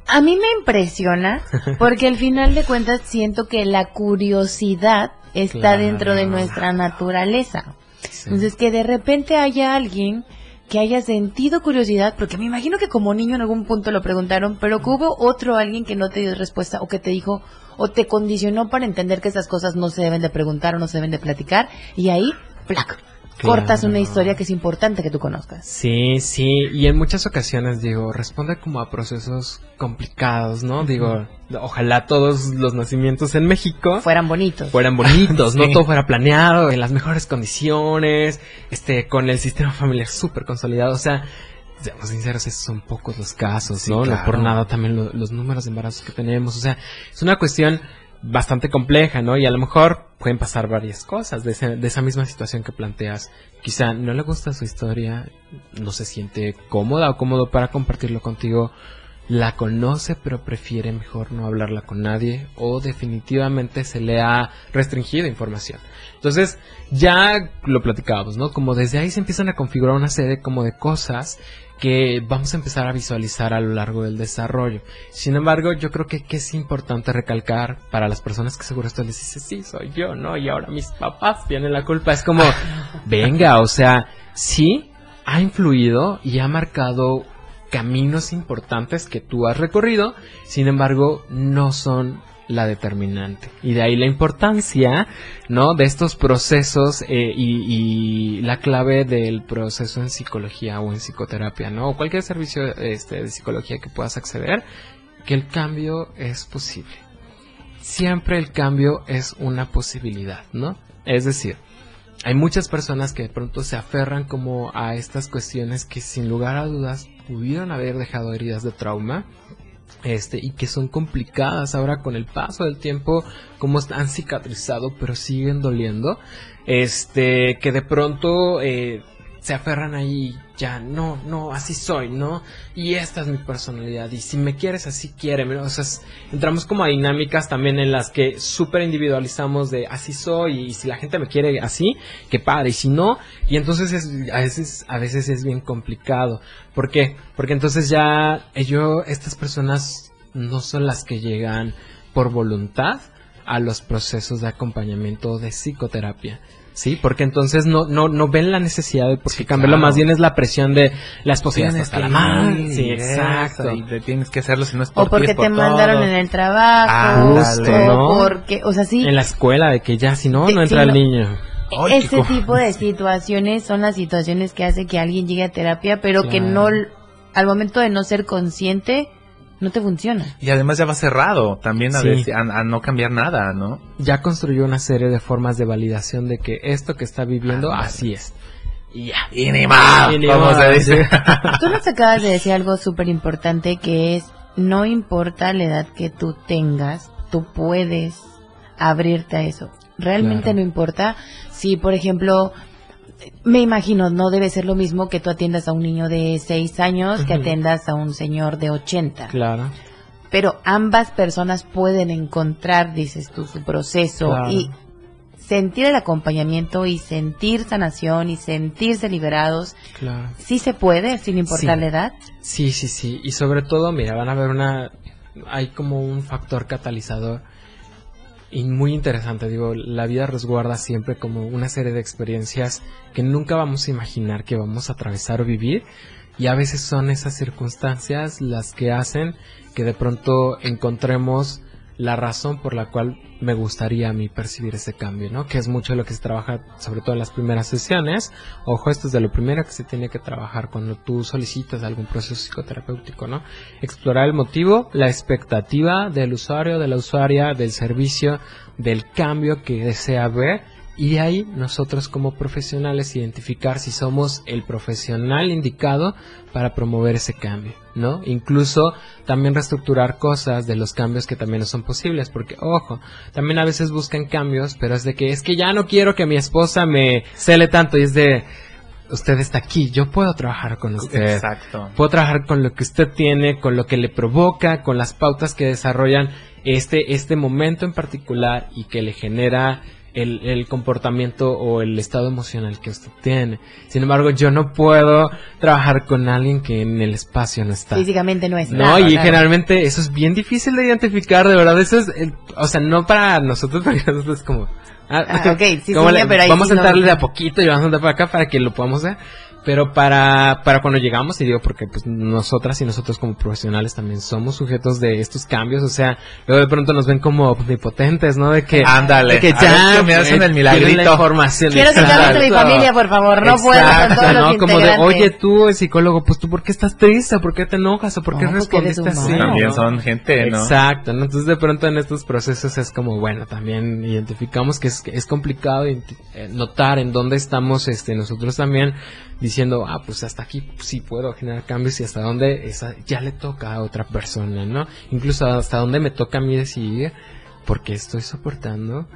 a mí me impresiona porque al final de cuentas siento que la curiosidad está Claro. dentro de nuestra naturaleza. Sí. Entonces, que de repente haya alguien que haya sentido curiosidad, porque me imagino que como niño en algún punto lo preguntaron, pero que hubo otro alguien que no te dio respuesta o que te dijo o te condicionó para entender que esas cosas no se deben de preguntar o no se deben de platicar y ahí, plac, Claro. cortas una historia que es importante que tú conozcas. Sí, sí, y en muchas ocasiones, digo, responde como a procesos complicados, ¿no? Digo, ojalá todos los nacimientos en México Fueran bonitos. fueran bonitos, no todo fuera planeado, en las mejores condiciones, este, con el sistema familiar súper consolidado, o sea, seamos sinceros, esos son pocos los casos, Sí, ¿no? No por nada también lo- los números de embarazos que tenemos, o sea, es una cuestión bastante compleja, ¿no? Y a lo mejor pueden pasar varias cosas de, esa misma situación que planteas. Quizá no le gusta su historia, no se siente cómoda o cómodo para compartirlo contigo, la conoce pero prefiere mejor no hablarla con nadie o definitivamente se le ha restringido información. Entonces, ya lo platicábamos, ¿no? Como desde ahí se empiezan a configurar una serie como de cosas que vamos a empezar a visualizar a lo largo del desarrollo. Sin embargo, yo creo que, que es importante recalcar para las personas que seguro esto les dice, sí, soy yo, ¿no? Y ahora mis papás tienen la culpa. Es como, venga, o sea, sí, ha influido y ha marcado caminos importantes que tú has recorrido, sin embargo, no son la determinante. Y de ahí la importancia, ¿no? De estos procesos eh, y, la clave del proceso en psicología o en psicoterapia, ¿no? O cualquier servicio este, de psicología que puedas acceder, que el cambio es posible. Siempre el cambio es una posibilidad, ¿no? Es decir, hay muchas personas que de pronto se aferran como a estas cuestiones que sin lugar a dudas pudieron haber dejado heridas de trauma este y que son complicadas ahora con el paso del tiempo como han cicatrizado pero siguen doliendo. Este que de pronto eh, se aferran ahí ya no no así soy no y esta es mi personalidad y si me quieres así quiéreme o sea entramos como a dinámicas también en las que súper individualizamos de así soy y si la gente me quiere así que padre y si no y entonces es, a veces a veces es bien complicado ¿por qué? porque entonces ya ello estas personas no son las que llegan por voluntad a los procesos de acompañamiento de psicoterapia. Sí, porque entonces no, no, no ven la necesidad de porque cambiarlo, claro. más bien es la presión de la esposa ya está Tienes hasta que la madre. Sí, exacto. Y te tienes que hacerlo si no es por O porque ti, es por te mandaron todos. en el trabajo. Ándale. o ¿no? porque, o sea, sí. En la escuela, de que ya si no, Sí, no entra sí, el niño. Ay, qué Ese co- tipo de situaciones son las situaciones que hace que alguien llegue a terapia, pero que Claro. no, al momento de no ser consciente, no te funciona. Y además ya va cerrado también a, Sí. veces- a- a no cambiar nada, ¿no? Ya construyó una serie de formas de validación de que esto que está viviendo, así es. Y ya. Ni como se dice. Tú nos acabas de decir algo súper importante que es, no importa la edad que tú tengas, tú puedes abrirte a eso. Realmente Claro. no importa si, por ejemplo, me imagino, no debe ser lo mismo que tú atiendas a un niño de 6 años que Ujú. atiendas a un señor de 80. Claro. Pero ambas personas pueden encontrar, dices tú, su proceso Claro. y sentir el acompañamiento y sentir sanación y sentirse liberados. Claro. Sí se puede, sin importar Sí. la edad. Sí, sí, sí. Y sobre todo, mira, van a ver una... Hay como un factor catalizador y muy interesante. Digo, la vida resguarda siempre como una serie de experiencias que nunca vamos a imaginar que vamos a atravesar o vivir. Y a veces son esas circunstancias las que hacen que de pronto encontremos la razón por la cual me gustaría a mí percibir ese cambio, ¿no? Que es mucho lo que se trabaja, sobre todo en las primeras sesiones. Ojo, esto es de lo primero que se tiene que trabajar cuando tú solicitas algún proceso psicoterapéutico, ¿no? Explorar el motivo, la expectativa del usuario, de la usuaria, del servicio, del cambio que desea ver y de ahí nosotros como profesionales identificar si somos el profesional indicado para promover ese cambio, ¿no? Incluso también reestructurar cosas de los cambios que también no son posibles, porque ojo, también a veces buscan cambios, pero es de que es que ya no quiero que mi esposa me cele tanto y es de usted está aquí, yo puedo trabajar con usted. Exacto. Puedo trabajar con lo que usted tiene, con lo que le provoca, con las pautas que desarrollan este, este momento en particular y que le genera el, el comportamiento o el estado emocional que usted tiene. Sin embargo, yo no puedo trabajar con alguien que en el espacio no está. Físicamente no es No, y claro. generalmente eso es bien difícil de identificar, de verdad. Eso es, el- o sea, no para nosotros, porque nosotros es como. Ah, ok, sí, sí, le- pero ahí vamos sí a no- entrarle de a poquito y vamos a entrar para acá para que lo podamos ver. Pero para, para cuando llegamos, y digo porque pues nosotras y nosotros como profesionales también somos sujetos de estos cambios, o sea, luego de pronto nos ven como omnipotentes, ¿no? De que, Ándale, de que ya que me hacen eh, el milagrito. la información. Quiero quitarme de mi familia, por favor, no puedo con los ¿no? Como de, oye, tú, el psicólogo, pues tú, ¿por qué estás triste? ¿Por qué te enojas? ¿O por qué No, respondiste así? También ¿no? son gente, ¿no? Exacto, ¿no? Entonces de pronto en estos procesos es como, bueno, también identificamos que es, que es complicado eh, notar en dónde estamos este, nosotros también diciendo, ah, pues hasta aquí sí puedo generar cambios y hasta dónde esa ya le toca a otra persona, ¿no? Incluso hasta dónde me toca a mí decidir porque estoy soportando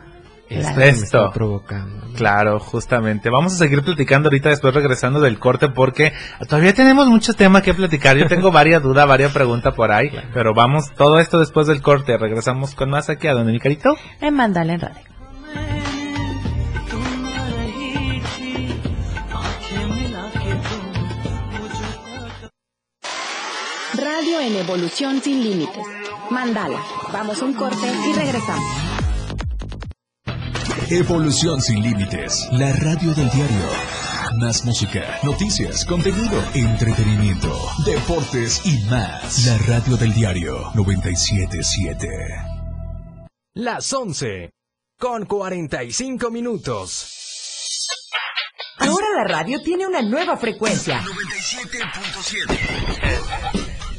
esto me está provocando. ¿no? Claro, justamente. Vamos a seguir platicando ahorita después regresando del corte porque todavía tenemos mucho tema que platicar. Yo tengo varias dudas, varias preguntas por ahí, pero vamos, todo esto después del corte. Regresamos con más aquí a Don Nicarito. En Mandala en Radio. Radio en evolución sin límites. Mandala. Vamos a un corte y regresamos. Evolución sin límites. La radio del diario. Más música, noticias, contenido, entretenimiento, deportes y más. La radio del diario 977. Las 11 con 45 minutos. Ahora la radio tiene una nueva frecuencia.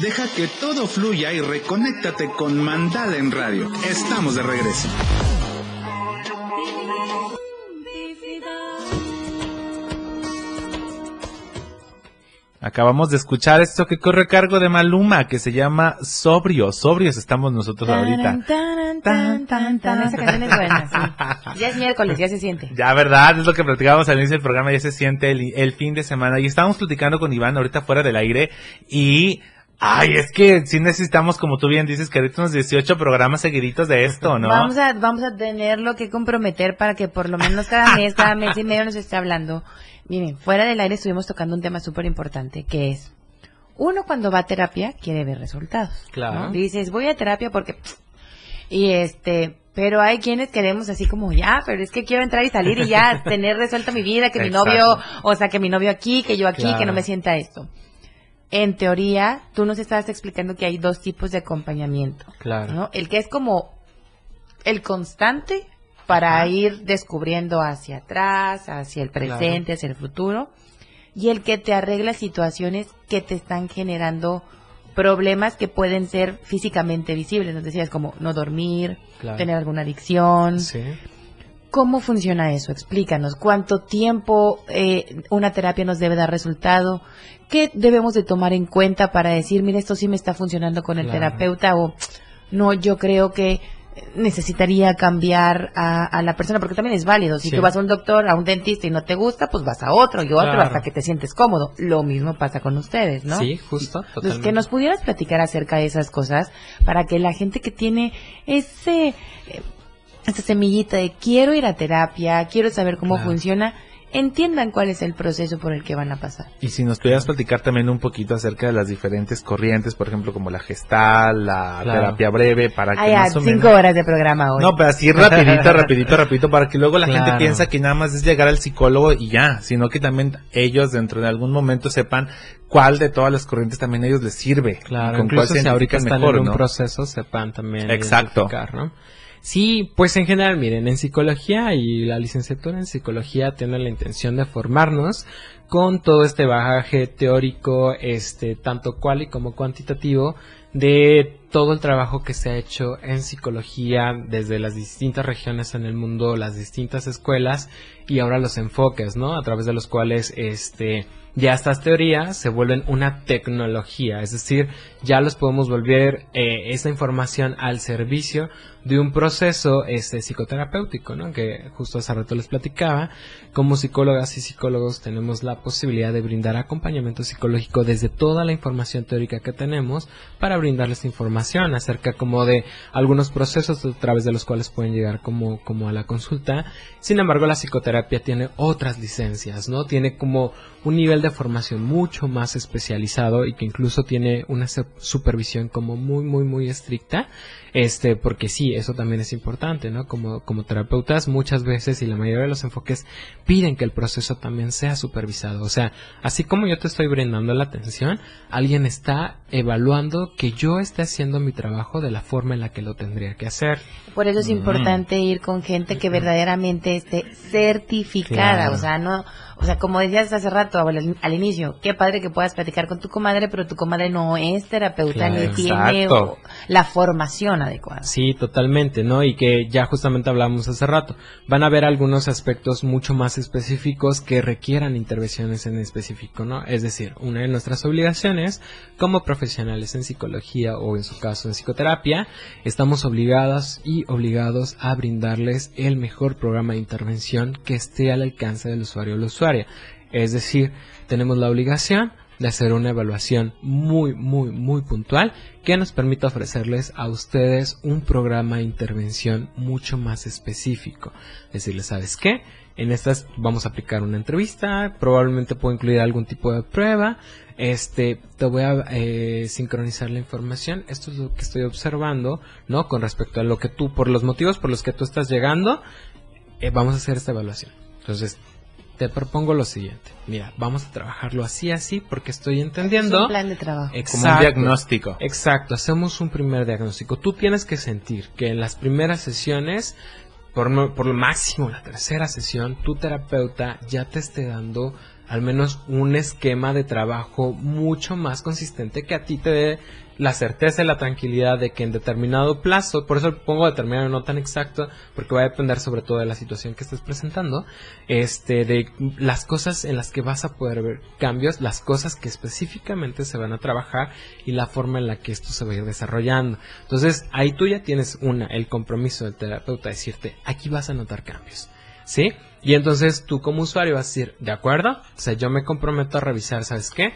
Deja que todo fluya y reconéctate con Mandala en Radio. Estamos de regreso. Acabamos de escuchar esto que corre a cargo de Maluma, que se llama Sobrio. Sobrios estamos nosotros ahorita. Tan, tan, tan, tan. Esa canción es buena, sí. Ya es miércoles, ya se siente. Ya, verdad, es lo que platicábamos al inicio del programa, ya se siente el, el fin de semana. Y estábamos platicando con Iván ahorita fuera del aire y... Ay, es que sí necesitamos, como tú bien dices, que ahorita unos 18 programas seguiditos de esto, ¿no? Vamos a, vamos a tenerlo que comprometer para que por lo menos cada mes, cada mes y medio nos esté hablando. Miren, fuera del aire estuvimos tocando un tema súper importante, que es, uno cuando va a terapia quiere ver resultados. Claro. ¿no? Dices, voy a terapia porque... pff, Y este, pero hay quienes queremos así como, ya, pero es que quiero entrar y salir y ya tener resuelta mi vida, que mi Exacto. novio, o sea, que mi novio aquí, que yo aquí, Claro. que no me sienta esto. En teoría, tú nos estabas explicando que hay dos tipos de acompañamiento. Claro. ¿no? El que es como el constante para ir descubriendo hacia atrás, hacia el presente, hacia el futuro, y el que te arregla situaciones que te están generando problemas que pueden ser físicamente visibles. Nos decías como no dormir, Claro. tener alguna adicción. Sí. ¿Cómo funciona eso? Explícanos. ¿Cuánto tiempo eh, una terapia nos debe dar resultado? ¿Qué debemos de tomar en cuenta para decir, mira, esto sí me está funcionando con el Claro. terapeuta o no, yo creo que necesitaría cambiar a, a la persona porque también es válido. Si Sí. tú vas a un doctor, a un dentista y no te gusta, pues vas a otro y otro Claro. hasta que te sientes cómodo. Lo mismo pasa con ustedes, ¿no? Sí, justo, Entonces, totalmente. que nos pudieras platicar acerca de esas cosas para que la gente que tiene ese, esa semillita de quiero ir a terapia, quiero saber cómo Claro. funciona, entiendan cuál es el proceso por el que van a pasar. Y si nos pudieras platicar también un poquito acerca de las diferentes corrientes, por ejemplo, como la gestal, la Claro. terapia breve, para que ya, más o cinco menos... horas de programa hoy. No, pero así rapidito, rapidito, rapidito, para que luego la gente piensa que nada más es llegar al psicólogo y ya, sino que también ellos dentro de algún momento sepan cuál de todas las corrientes también a ellos les sirve. Claro, con cuál incluso se si ahorita están mejor, en un ¿no? proceso, sepan también Exacto. ¿no? Sí, pues en general, miren, en psicología y la licenciatura en psicología tiene la intención de formarnos con todo este bagaje teórico, este, tanto cual como cuantitativo, de todo el trabajo que se ha hecho en psicología desde las distintas regiones en el mundo, las distintas escuelas y ahora los enfoques, ¿no? A través de los cuales, este, ya estas teorías se vuelven una tecnología, es decir, ya los podemos volver eh, esta información al servicio de un proceso este psicoterapéutico, ¿no? Que justo hace rato les platicaba, como psicólogas y psicólogos tenemos la posibilidad de brindar acompañamiento psicológico desde toda la información teórica que tenemos para brindarles información acerca como de algunos procesos a través de los cuales pueden llegar como como a la consulta. Sin embargo, la psicoterapia tiene otras licencias, ¿no? Tiene como un nivel de formación mucho más especializado y que incluso tiene una supervisión como muy, muy, muy estricta, este, porque sí, eso también es importante, ¿no? Como, como terapeutas muchas veces y la mayoría de los enfoques piden que el proceso también sea supervisado. O sea, así como yo te estoy brindando la atención, alguien está evaluando que yo esté haciendo mi trabajo de la forma en la que lo tendría que hacer. Por eso es importante ir con gente que verdaderamente esté certificada, o sea, no o sea, como decías hace rato al, inicio, qué padre que puedas platicar con tu comadre, pero tu comadre no es terapeuta ni tiene la formación adecuada. Sí, totalmente, ¿no? Y que ya justamente hablamos hace rato. Van a haber algunos aspectos mucho más específicos que requieran intervenciones en específico, ¿no? Es decir, una de nuestras obligaciones como profesionales en psicología o en su caso en psicoterapia, estamos obligadas y obligados a brindarles el mejor programa de intervención que esté al alcance del usuario o usuario es decir, tenemos la obligación de hacer una evaluación muy, muy, muy puntual que nos permita ofrecerles a ustedes un programa de intervención mucho más específico. Decirles, ¿sabes qué? En estas vamos a aplicar una entrevista, probablemente puedo incluir algún tipo de prueba, este, te voy a eh, sincronizar la información, esto es lo que estoy observando, ¿no? Con respecto a lo que tú, por los motivos por los que tú estás llegando, eh, vamos a hacer esta evaluación. Entonces, te propongo lo siguiente. Mira, vamos a trabajarlo así, así, porque estoy entendiendo. un plan de trabajo. Como un diagnóstico. Exacto, hacemos un primer diagnóstico. Tú tienes que sentir que en las primeras sesiones, por, por lo máximo la tercera sesión, tu terapeuta ya te esté dando al menos un esquema de trabajo mucho más consistente que a ti te dé la certeza y la tranquilidad de que en determinado plazo, por eso pongo determinado no tan exacto, porque va a depender sobre todo de la situación que estés presentando, este, de las cosas en las que vas a poder ver cambios, las cosas que específicamente se van a trabajar y la forma en la que esto se va a ir desarrollando. Entonces, ahí tú ya tienes una, el compromiso del terapeuta, decirte, aquí vas a notar cambios. ¿Sí? Y entonces tú como usuario vas a decir, ¿de acuerdo? O sea, yo me comprometo a revisar, ¿sabes qué?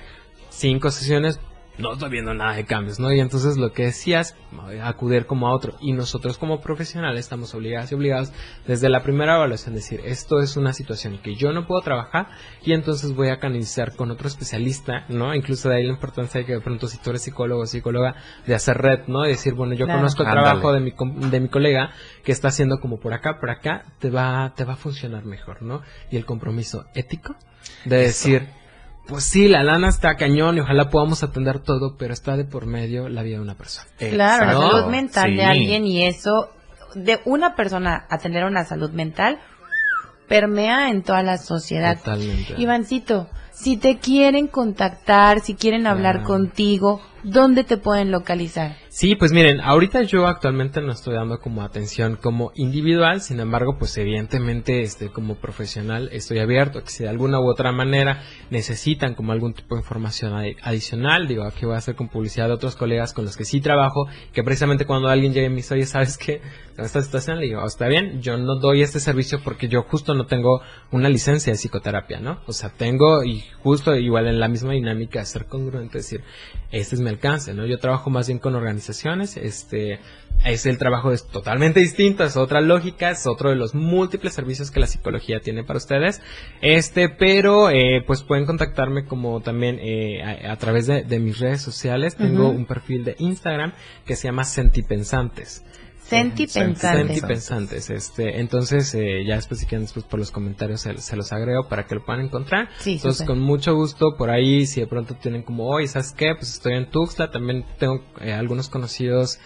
Cinco sesiones no estoy viendo nada de cambios, ¿no? Y entonces lo que decías, acudir como a otro. Y nosotros como profesionales estamos obligados y obligados desde la primera evaluación decir, esto es una situación que yo no puedo trabajar y entonces voy a canalizar con otro especialista, ¿no? Incluso de ahí la importancia de que de pronto si tú eres psicólogo o psicóloga, de hacer red, ¿no? Y decir, bueno, yo conozco el trabajo de mi, de mi colega que está haciendo como por acá, por acá, te va, te va a funcionar mejor, ¿no? Y el compromiso ético de decir, pues sí, la lana está cañón y ojalá podamos atender todo, pero está de por medio la vida de una persona. Claro, la salud mental de alguien y eso, de una persona a tener una salud mental, permea en toda la sociedad. Totalmente. Ivancito, si te quieren contactar, si quieren hablar contigo, ¿dónde te pueden localizar? Sí, pues miren, ahorita yo actualmente no estoy dando como atención como individual, sin embargo, pues evidentemente este como profesional estoy abierto, que si de alguna u otra manera necesitan como algún tipo de información adicional, digo, aquí voy a hacer con publicidad de otros colegas con los que sí trabajo, que precisamente cuando alguien llegue y me dice, oye, ¿sabes qué? Esta situación le digo, oh, está bien, yo no doy este servicio porque yo justo no tengo una licencia de psicoterapia, ¿no? O sea, tengo y justo igual en la misma dinámica, ser congruente, decir, este es mi alcance, ¿no? Yo trabajo más bien con organizaciones, este, es el trabajo es totalmente distinto, es otra lógica, es otro de los múltiples servicios que la psicología tiene para ustedes, este, pero, eh, pues pueden contactarme como también eh, a, través de, mis redes sociales, tengo un perfil de Instagram que se llama Sentipensantes. Sentipensantes. Sentipensantes. Este, entonces, eh, ya después si quieren después por los comentarios se, los agrego para que lo puedan encontrar. entonces, con mucho gusto por ahí, si de pronto tienen como, hoy, ¿sabes qué? Pues estoy en Tuxtla, también tengo eh, algunos conocidos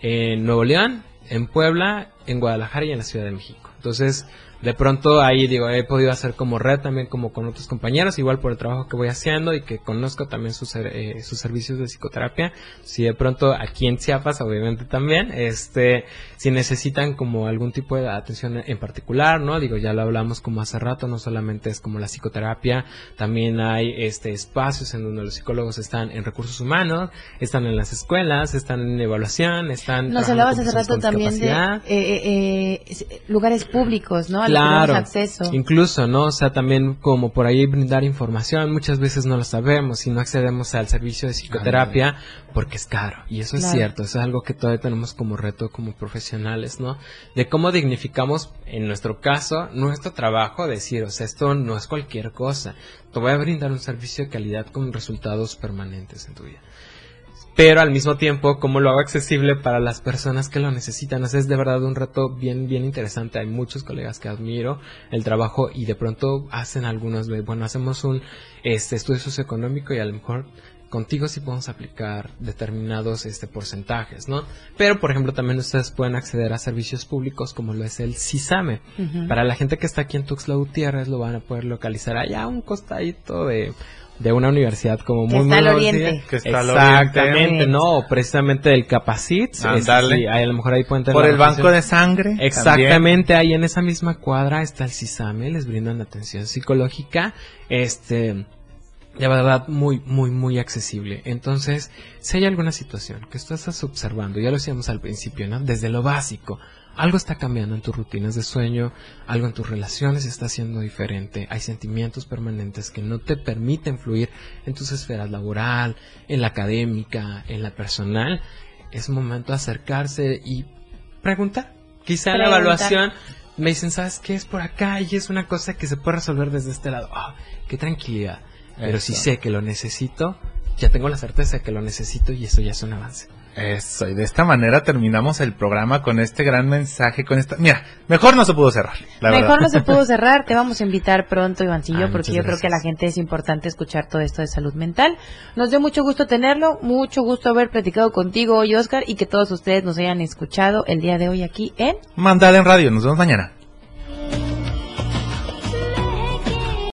en Nuevo León, en Puebla, en Guadalajara y en la Ciudad de México. Entonces, de pronto ahí digo, he podido hacer como red también como con otros compañeros, igual por el trabajo que voy haciendo y que conozco también sus, eh, sus servicios de psicoterapia. Si de pronto aquí en Chiapas, obviamente también, este, si necesitan como algún tipo de atención en particular, ¿no? Digo, ya lo hablamos como hace rato, no solamente es como la psicoterapia, también hay este espacios en donde los psicólogos están en recursos humanos, están en las escuelas, están en evaluación, están... Nos hablabas hace rato también de eh, eh, lugares públicos, ¿no? Claro, tenemos acceso. Incluso, ¿no? O sea, también como por ahí brindar información, muchas veces no lo sabemos y no accedemos al servicio de psicoterapia porque es caro. Y eso es cierto, eso es algo que todavía tenemos como reto como profesionales, ¿no? De cómo dignificamos, en nuestro caso, nuestro trabajo, decir, o sea, esto no es cualquier cosa. Te voy a brindar un servicio de calidad con resultados permanentes en tu vida pero al mismo tiempo cómo lo hago accesible para las personas que lo necesitan. O sea, es de verdad un reto bien, bien interesante. Hay muchos colegas que admiro el trabajo y de pronto hacen algunos, bueno, hacemos un este estudio socioeconómico y a lo mejor contigo sí podemos aplicar determinados este porcentajes, ¿no? Pero por ejemplo también ustedes pueden acceder a servicios públicos como lo es el CISAME. Para la gente que está aquí en Tuxtla Gutiérrez lo van a poder localizar allá a un costadito de de una universidad como Que muy está al muy oriente. Que está al Exactamente, oriente. no, precisamente del Capacit. Sí, ahí a lo mejor ahí pueden tener Por el banco de sangre. Exactamente, ahí en esa misma cuadra está el CISAME, les brindan atención psicológica, este, de verdad muy, muy, muy accesible. Entonces, si hay alguna situación que tú estás observando, ya lo decíamos al principio, ¿no? Desde lo básico, algo está cambiando en tus rutinas de sueño, algo en tus relaciones está siendo diferente, hay sentimientos permanentes que no te permiten fluir en tus esferas laboral, en la académica, en la personal, es momento de acercarse y preguntar. Quizá en la evaluación me dicen, ¿sabes qué? Es por acá y es una cosa que se puede resolver desde este lado. Ah, qué tranquilidad. Pero si sé que lo necesito, ya tengo la certeza de que lo necesito y eso ya es un avance. Eso, y de esta manera terminamos el programa con este gran mensaje, con esta... Mira, mejor no se pudo cerrar, la Mejor verdad. no se pudo cerrar, te vamos a invitar pronto, Ivancillo, Ay, porque yo creo que a la gente es importante escuchar todo esto de salud mental. Nos dio mucho gusto tenerlo, mucho gusto haber platicado contigo hoy, Oscar, y que todos ustedes nos hayan escuchado el día de hoy aquí en Mandala en radio, nos vemos mañana.